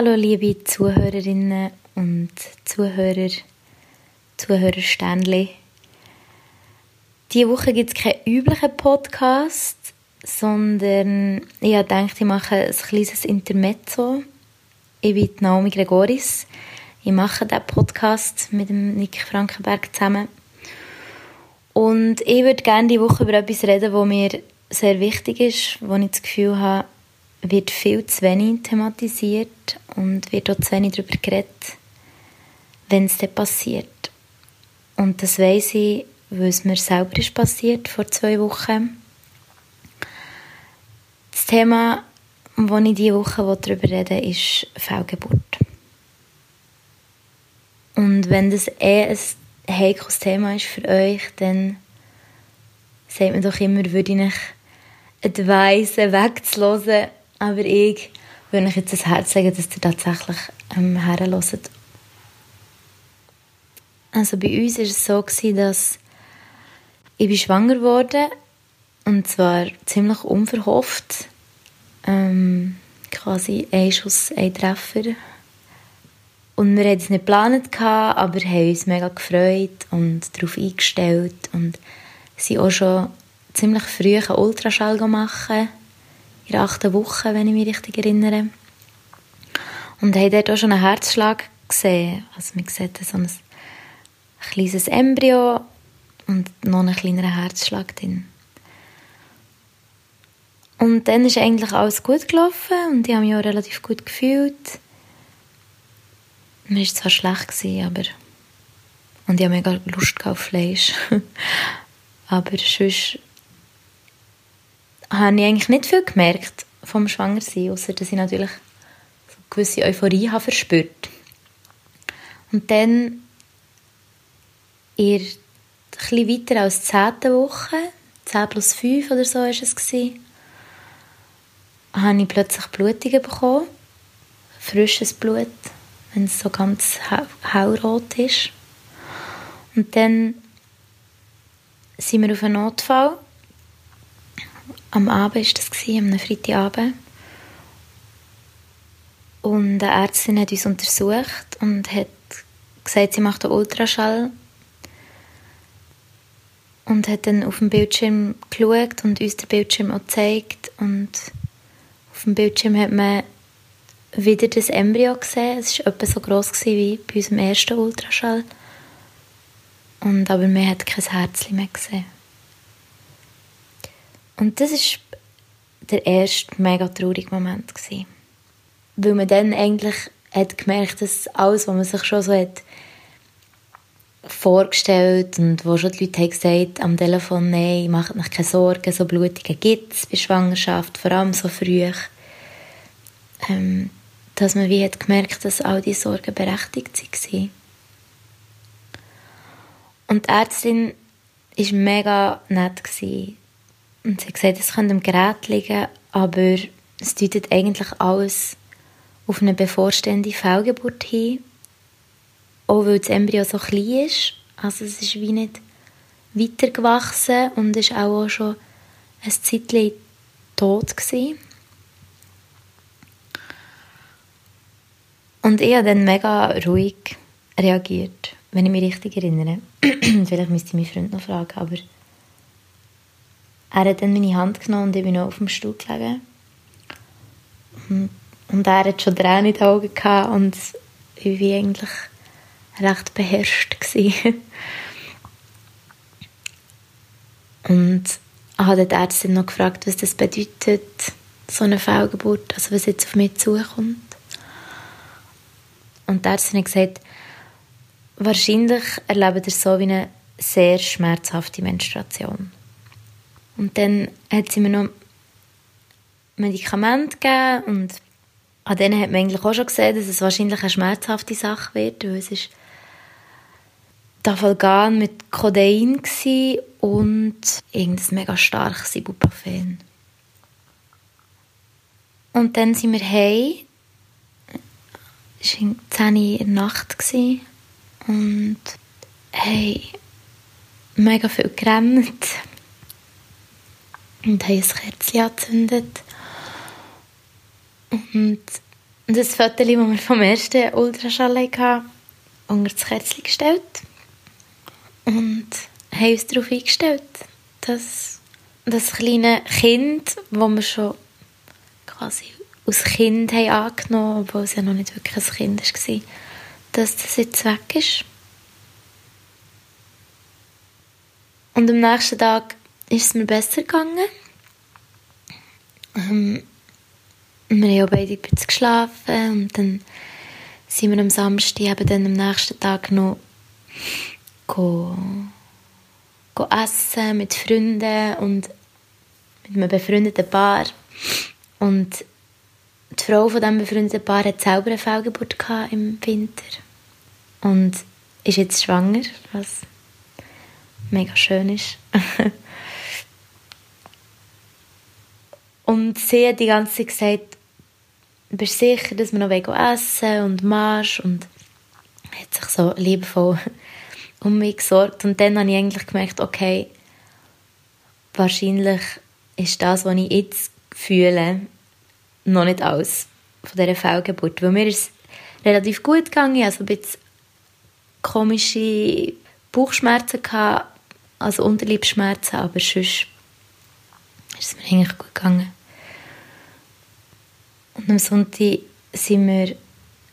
Hallo liebe Zuhörerinnen und Zuhörer, Zuhörersternli. Diese Woche gibt es keinen üblichen Podcast, sondern ich gedacht, ich mache ein kleines Intermezzo. Ich bin Naomi Gregoris. Ich mache diesen Podcast mit dem Nick Frankenberg zusammen. Und ich würde gerne die Woche über etwas reden, das mir sehr wichtig ist, wo ich das Gefühl habe, wird viel zu wenig thematisiert und wird auch zu wenig darüber geredet, wenn es dann passiert. Und das weiss ich, weil es mir selber ist passiert, vor zwei Wochen. Das Thema, das ich diese Woche darüber will, ist Fehlgeburt. Und wenn das eh ein heikles Thema ist für euch, dann sagt man doch immer, würde ich euch advisen, wegzuhören aber ich würde euch jetzt das Herz sagen, dass ihr tatsächlich ähm, herhört. Also bei uns war es so, gewesen, dass ich bin schwanger wurde und zwar ziemlich unverhofft. Ähm, quasi ein Schuss, ein Treffer. Und wir hatten es nicht geplant, aber haben uns mega gefreut und darauf eingestellt und sind auch schon ziemlich früh einen Ultraschall gemacht in der achten Woche, wenn ich mich richtig erinnere. Und haben dort auch schon einen Herzschlag gesehen. Also man sieht so ein kleines Embryo und noch einen kleineren Herzschlag drin. Und dann ist eigentlich alles gut gelaufen und ich habe mich auch relativ gut gefühlt. Mir war zwar schlecht, aber... Und ich habe mega Lust auf Fleisch. aber sonst habe ich eigentlich nicht viel gemerkt vom Schwangersein, außer dass ich natürlich so eine gewisse Euphorie habe verspürt. Und dann in etwas weiter als zehnte Woche, 10 plus 5 oder so war es, habe ich plötzlich Blutungen bekommen. Frisches Blut, wenn es so ganz hellrot ist. Und dann sind wir auf einen Notfall am Abend war das, am Freitagabend. Und eine Ärztin hat uns untersucht und hat gesagt, sie macht einen Ultraschall. Und hat dann auf dem Bildschirm geschaut und uns den Bildschirm auch gezeigt. Und auf dem Bildschirm hat man wieder das Embryo gesehen. Es war etwa so groß wie bei unserem ersten Ultraschall. Und, aber man hat kein Herz mehr gesehen. Und das war der erste mega traurige Moment. Gewesen. Weil man dann eigentlich hat gemerkt, dass alles, was man sich schon so hat vorgestellt und wo schon die Leute haben gesagt am Telefon, nein, macht euch keine Sorgen, so Blutungen gibt es bei Schwangerschaft, vor allem so früh, ähm, dass man wie hat gemerkt, dass all diese Sorgen berechtigt waren. Und die Ärztin war mega nett. Gewesen. Und sie hat gesagt, es könnte am Gerät liegen, aber es deutet eigentlich alles auf eine bevorstehende Fehlgeburt hin. Auch weil das Embryo so klein ist. Also es ist wie nicht weitergewachsen und ist auch schon ein Zeitchen tot gewesen. Und ich habe dann mega ruhig reagiert, wenn ich mich richtig erinnere. Vielleicht müsste ich meinen Freund noch fragen, aber er hat dann meine Hand genommen und ich bin auf dem Stuhl gelegen. Und er hat schon Tränen in den Augen gehabt und ich war eigentlich recht beherrscht. und habe die Ärztin noch gefragt, was das bedeutet, so eine Fehlgeburt, also was jetzt auf mich zukommt. Und die Ärztin hat gesagt, wahrscheinlich erlebt ihr so wie eine sehr schmerzhafte Menstruation. Und dann hat sie mir noch Medikamente gegeben und an denen hat man eigentlich auch schon gesehen, dass es wahrscheinlich eine schmerzhafte Sache wird, weil es ist Tafalgan mit Codein und irgendein mega starkes Ibuprofen. Und dann sind wir heim. Es war 10 Uhr in der Nacht und haben mega viel gerannt und haben ein Kerzchen angezündet. Und das Foto, das wir vom ersten Ultraschall hatten, unter das Kerzchen gestellt und haben uns darauf eingestellt, dass das kleine Kind, das wir schon quasi als Kind haben angenommen obwohl es ja noch nicht wirklich ein Kind war, dass das jetzt weg ist. Und am nächsten Tag ist es mir besser gegangen. Ähm, wir haben beide ein bisschen geschlafen und dann sind wir am Samstag eben dann am nächsten Tag noch go, go essen mit Freunden und mit einem befreundeten Paar. Und die Frau von diesem befreundeten Paar hat selber eine Fehlgeburt im Winter und ist jetzt schwanger, was mega schön ist. und sie hat die ganze Zeit gesagt, bist sicher, dass wir noch essen und Marsch und hat sich so liebevoll um mich gesorgt. Und dann habe ich eigentlich gemerkt, okay, wahrscheinlich ist das, was ich jetzt fühle, noch nicht alles von dieser Fehlgeburt, weil mir ist es relativ gut gegangen, also ein bisschen komische Bauchschmerzen gehabt, also Unterleibsschmerzen, aber sonst ist es mir eigentlich gut gegangen. Und am Sonntag sind wir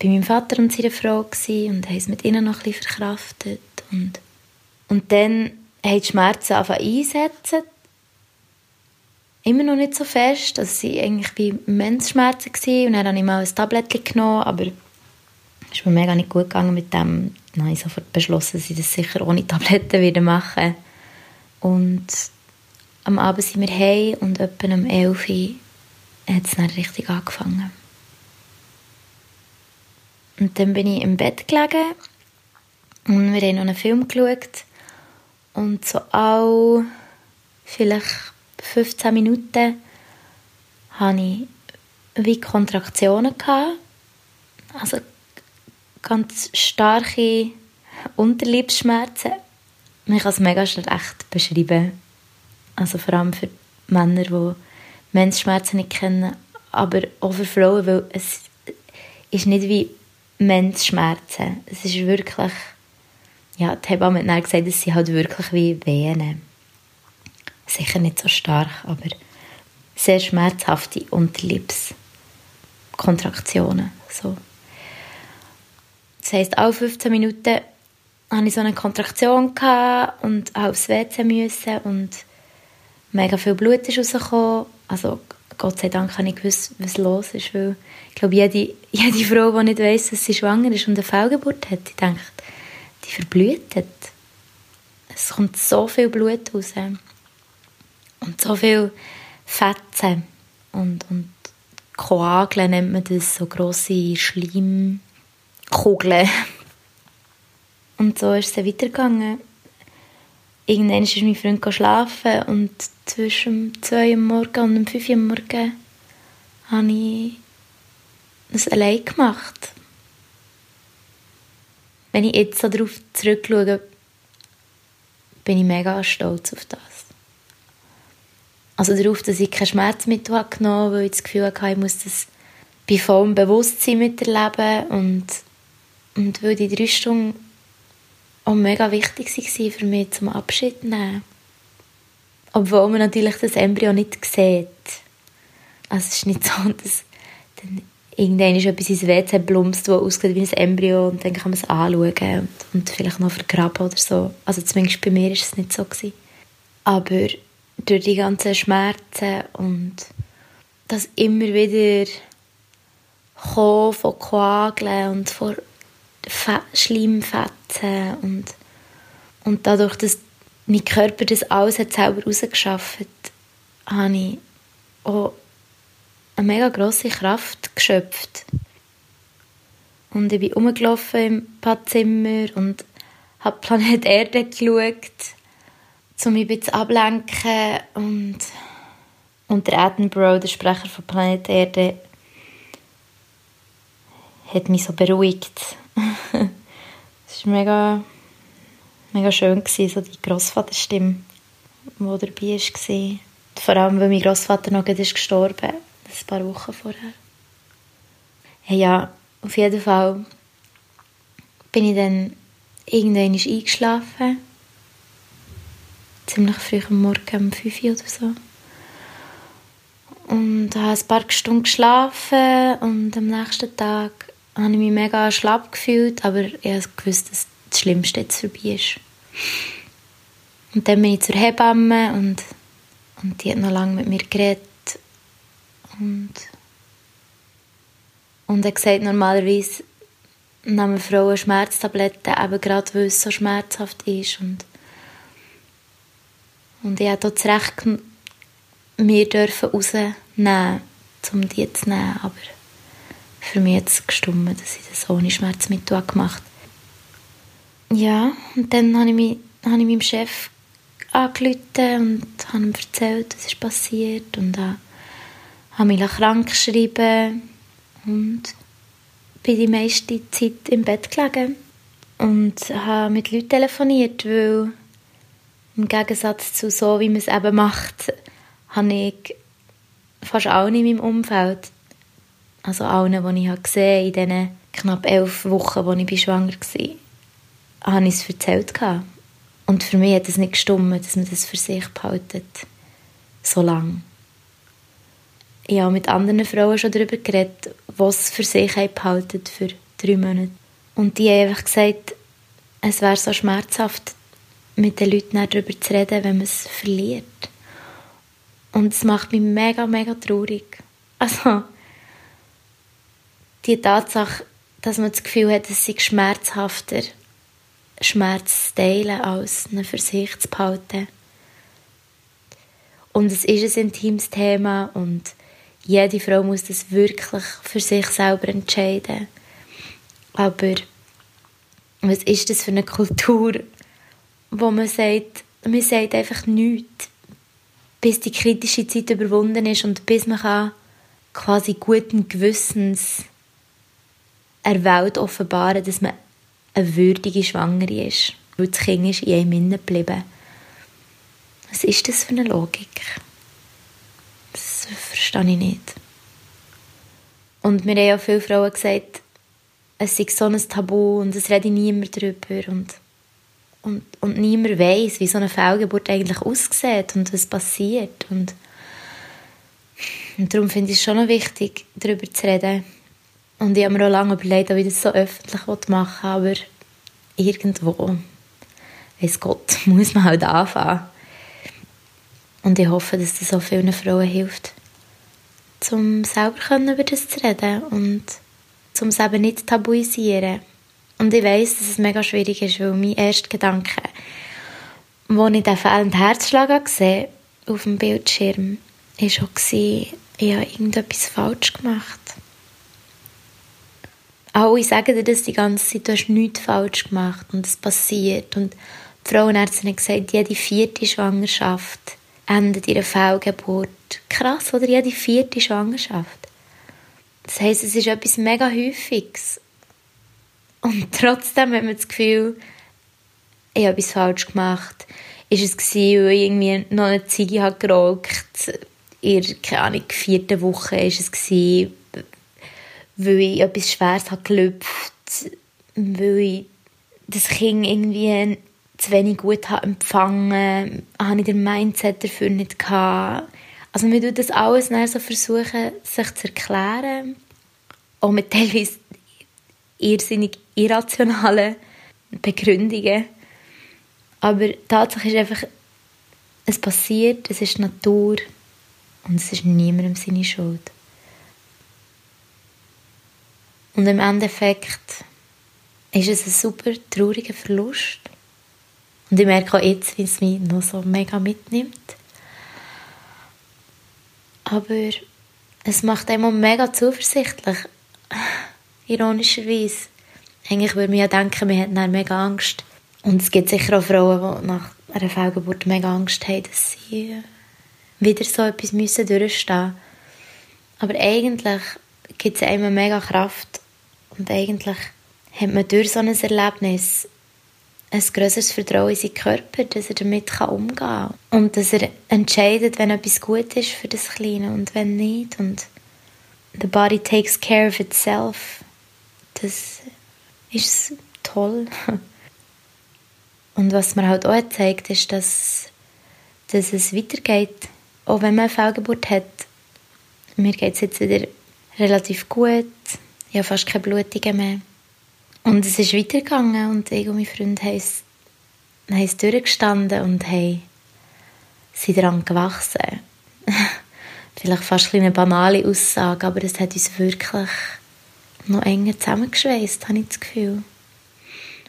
bei meinem Vater und seiner Frau und haben es mit ihnen noch bisschen verkraftet. Und, und dann haben die Schmerzen angefangen einsetzen. Immer noch nicht so fest. Also sie waren eigentlich wie Menzschmerzen. Und dann habe ich mal ein Tablettchen genommen, aber es ist mir mega nicht gut gegangen mit dem. Dann habe ich sofort beschlossen, dass ich das sicher ohne Tabletten wieder machen Und am Abend sind wir heim und etwa um 11 Uhr hat es dann richtig angefangen. Und dann bin ich im Bett gelegen und wir haben noch einen Film geschaut. Und so all vielleicht 15 Minuten hatte ich wie Kontraktionen. Gehabt. Also ganz starke Unterleibsschmerzen. Ich kann es mega schlecht beschreiben. Also vor allem für Männer, die Menschschmerzen nicht kennen, aber auch für Frauen, weil es ist nicht wie Menschschmerzen. Es ist wirklich, ja, die Hebamme hat dann gesagt, es sind halt wirklich wie Venen. Sicher nicht so stark, aber sehr schmerzhafte Unterleibskontraktionen. So. Das heisst, alle 15 Minuten hatte ich so eine Kontraktion und aufs WC müssen und mega viel Blut ist rausgekommen also Gott sei Dank habe ich gewusst, was los ist, weil ich glaube, jede, jede Frau, die nicht weiss, dass sie schwanger ist und eine Fehlgeburt hat, die denkt, die verblühtet. Es kommt so viel Blut raus und so viel Fetzen und, und Koageln nennt man das, so grosse Schleimkugeln. Und so ist es weitergegangen irgendwann ist mein Freund schlafen und zwischen 2 Uhr morgen und 5 Uhr morgen habe ich das allein gemacht. Wenn ich jetzt so darauf zurückschaue, bin ich mega stolz auf das. Also darauf, dass ich kein Schmerzmittel genommen habe, weil ich das Gefühl hatte, ich muss das bei vollem Bewusstsein miterleben und, und weil die drei Stunden auch mega wichtig war für mich zum Abschied nehmen. Obwohl man natürlich das Embryo nicht sieht. Also es ist nicht so, dass dann irgendwann ist etwas ins WC plumpst, das aussieht wie ein Embryo und dann kann man es anschauen und, und vielleicht noch vergraben oder so. Also zumindest bei mir war es nicht so. Gewesen. Aber durch die ganzen Schmerzen und das immer wieder Kommen von Koageln und von Schleimfetzen und, und dadurch, dass mein Körper das alles hat selber rausgeschafft habe ich auch eine mega grosse Kraft geschöpft. Und ich bin rumgelaufen im Badzimmer und habe Planet Erde geschaut, um mich ein bisschen ablenken. Und, und der Attenborough, der Sprecher von Planet Erde, hat mich so beruhigt. es war mega, mega schön, gewesen, so die Grossvaterstimme, die dabei war. Vor allem, weil mein Grossvater noch ist gestorben ein paar Wochen vorher. Ja, auf jeden Fall bin ich dann irgendwann eingeschlafen. Ziemlich früh am Morgen, um 5 Uhr oder so. Und habe ein paar Stunden geschlafen und am nächsten Tag habe ich mich mega schlapp gefühlt, aber ich wusste, dass das Schlimmste jetzt vorbei ist. Und dann bin ich zur Hebamme und, und die hat noch lange mit mir geredet und, und er gesagt, normalerweise nehmen Frauen Schmerztabletten, eben gerade weil es so schmerzhaft ist. Und, und ich durfte das Recht mir dürfen rausnehmen, um die zu nehmen. Aber für mich hat es gestummt, dass ich das ohne Schmerzmittel gemacht habe. Ja, und dann habe ich, mich, habe ich meinem Chef angerufen und habe ihm erzählt, was ist passiert und habe mich krank geschrieben und bin die meiste Zeit im Bett gelegen und habe mit Leuten telefoniert, weil im Gegensatz zu so, wie man es eben macht, habe ich fast alle in meinem Umfeld, also allen, die ich gesehen in diesen knapp elf Wochen, als ich schwanger war, habe ich es erzählt. Und für mich hat es nicht gestimmt, dass man das für sich behaltet. So lange. Ich habe mit anderen Frauen schon darüber geredet, was es für sich behalten für drei Monate. Und die haben einfach gesagt, es wäre so schmerzhaft, mit den Leuten darüber zu reden, wenn man es verliert. Und es macht mich mega, mega traurig. Also, die Tatsache, dass man das Gefühl hat, es sei schmerzhafter, Schmerz zu teilen, als ihn für sich zu behalten. Und es ist ein intimes Thema und jede Frau muss das wirklich für sich selber entscheiden. Aber was ist das für eine Kultur, wo man sagt, man sagt einfach nichts, bis die kritische Zeit überwunden ist und bis man kann quasi guten Gewissens der Welt offenbaren, dass man eine würdige Schwangere ist, weil das Kind ist in einem innen geblieben. Was ist das für eine Logik? Das verstehe ich nicht. Und mir haben ja viele Frauen gesagt, es sei so ein Tabu und es rede niemand darüber und, und, und niemand weiß, wie so eine Fehlgeburt eigentlich aussieht und was passiert. Und, und darum finde ich es schon noch wichtig, darüber zu reden. Und ich habe mir auch lange überlegt, ob ich das so öffentlich machen will, aber irgendwo, weiß Gott, muss man halt anfangen. Und ich hoffe, dass das so vielen Frauen hilft, um selber über das zu reden und um es eben nicht zu tabuisieren. Und ich weiß, dass es mega schwierig ist, weil mein erster Gedanke, als ich den fehlenden Herzschlag gesehen auf dem Bildschirm, war auch, ich habe irgendetwas falsch gemacht. Alle sagen dir das die ganze Zeit, du hast nichts falsch gemacht und es passiert. Und die Frauenärztin hat gesagt, jede vierte Schwangerschaft endet ihre Fehlgeburt. Krass, oder? Jede vierte Schwangerschaft. Das heisst, es ist etwas mega Häufiges. Und trotzdem hat man das Gefühl, ich habe etwas falsch gemacht. Ist es gewesen, weil ich irgendwie noch eine Ziege habe geraucht in keine vierten Woche ist es gewesen, weil ich etwas Schweres habe weil ich das Kind irgendwie zu wenig gut habe empfangen, habe ich den Mindset dafür nicht gehabt. Also man tut das alles dann so versuchen, sich zu erklären, auch mit teilweise irrsinnig irrationalen Begründungen. Aber Tatsache ist einfach, es passiert, es ist Natur und es ist niemandem seine Schuld. Und im Endeffekt ist es ein super trauriger Verlust. Und ich merke auch jetzt, wie es mich noch so mega mitnimmt. Aber es macht einem mega zuversichtlich. Ironischerweise. Eigentlich würde man ja denken, man hat dann mega Angst. Und es gibt sicher auch Frauen, die nach einer Fehlgeburt mega Angst haben, dass sie wieder so etwas müssen durchstehen müssen. Aber eigentlich gibt es einem mega Kraft. Und eigentlich hat man durch so ein Erlebnis ein größeres Vertrauen in seinen Körper, dass er damit umgehen kann. Und dass er entscheidet, wenn etwas gut ist für das Kleine und wenn nicht. Und The body takes care of itself. Das ist toll. Und was mir halt auch zeigt, ist, dass, dass es weitergeht. Auch wenn man eine Fehlgeburt hat. Mir geht es jetzt wieder relativ gut. Ich habe fast keine Blutungen mehr. Und es ist weitergegangen und ich und mein Freund haben es, durchgestanden und haben, sind daran gewachsen. Vielleicht fast eine banale Aussage, aber es hat uns wirklich noch enger zusammengeschweißt, habe ich das Gefühl.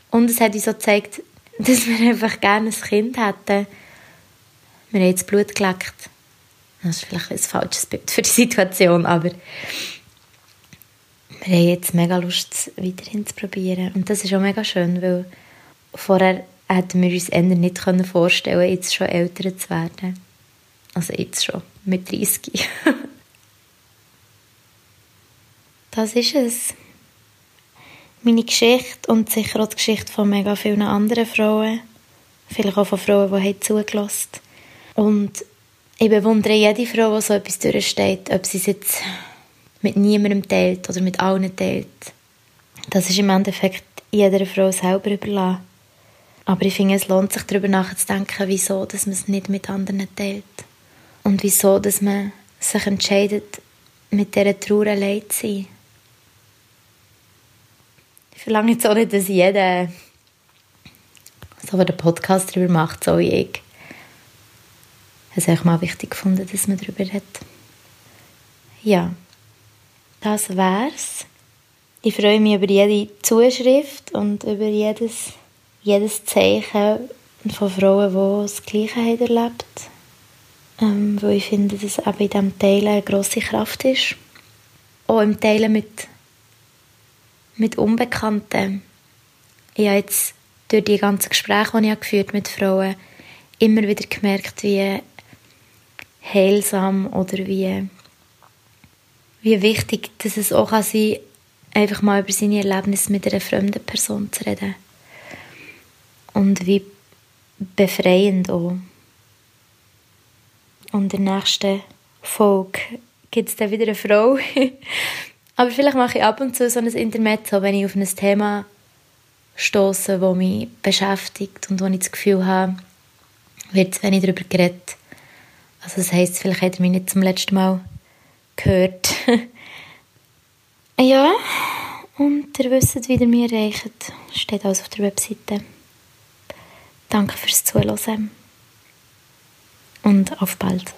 Und es hat uns auch gezeigt, dass wir einfach gerne ein Kind hätten. Wir haben das Blut geleckt. Das ist vielleicht ein falsches Bild für die Situation, aber wir haben jetzt mega Lust, weiterhin zu probieren. Und das ist auch mega schön, weil vorher hätten wir uns eher nicht vorstellen jetzt schon älter zu werden. Also jetzt schon, mit 30. das ist es. Meine Geschichte und sicher auch die Geschichte von mega vielen anderen Frauen. Vielleicht auch von Frauen, die haben zugelassen Und ich bewundere jede Frau, die so etwas durchsteht, ob sie es jetzt mit niemandem teilt oder mit allen teilt. Das ist im Endeffekt jeder Frau selber überlassen. Aber ich finde, es lohnt sich darüber nachzudenken, wieso dass man es nicht mit anderen teilt. Und wieso dass man sich entscheidet, mit dieser Trauer allein zu sein. Ich verlange jetzt auch nicht, dass jeder so den Podcast darüber macht, so wie ich. Es ist auch mal wichtig gefunden, dass man darüber redet. Ja, das wär's. Ich freue mich über jede Zuschrift und über jedes, jedes Zeichen von Frauen, die das Gleiche haben erlebt ähm, weil ich finde, dass eben in diesem Teilen eine grosse Kraft ist. Auch im Teilen mit, mit Unbekannten. Ich habe jetzt durch die ganzen Gespräche, die ich geführt mit Frauen immer wieder gemerkt, wie heilsam oder wie wie wichtig dass es auch kann sein einfach mal über seine Erlebnisse mit einer fremden Person zu reden. Und wie befreiend auch. Und in der nächsten Folge gibt es dann wieder eine Frau. Aber vielleicht mache ich ab und zu so ein Intermezzo, wenn ich auf ein Thema stoße, das mich beschäftigt und wo ich das Gefühl habe, wird zu wenig darüber geredet. Also das heisst, vielleicht hat er mich nicht zum letzten Mal gehört. ja, und ihr wisst, wie ihr mich erreicht. Steht alles auf der Webseite. Danke fürs Zuhören und auf bald.